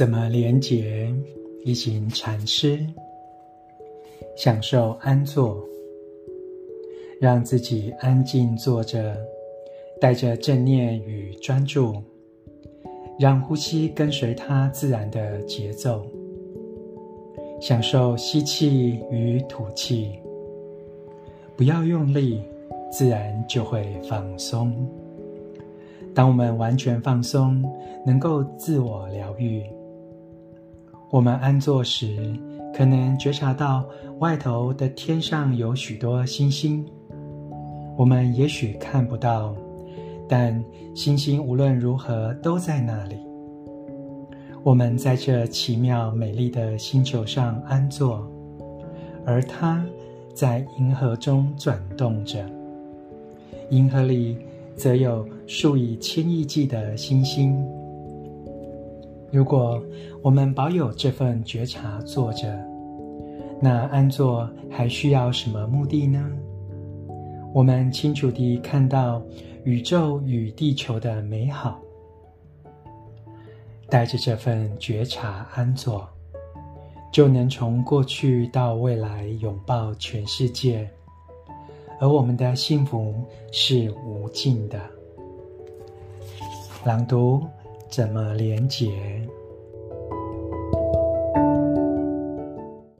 怎么连结？一行禅师享受安坐，让自己安静坐着，带着正念与专注，让呼吸跟随它自然的节奏，享受吸气与吐气，不要用力，自然就会放松。当我们完全放松，能够自我疗愈。我们安坐时，可能觉察到外头的天上有许多星星，我们也许看不到，但星星无论如何都在那里。我们在这奇妙美丽的星球上安坐，而它在银河中转动着，银河里。则有数以千亿计的星星。如果我们保有这份觉察坐着，那安坐还需要什么目的呢？我们清楚地看到宇宙与地球的美好，带着这份觉察安坐，就能从过去到未来拥抱全世界。而我们的幸福是无尽的。朗读怎么连接？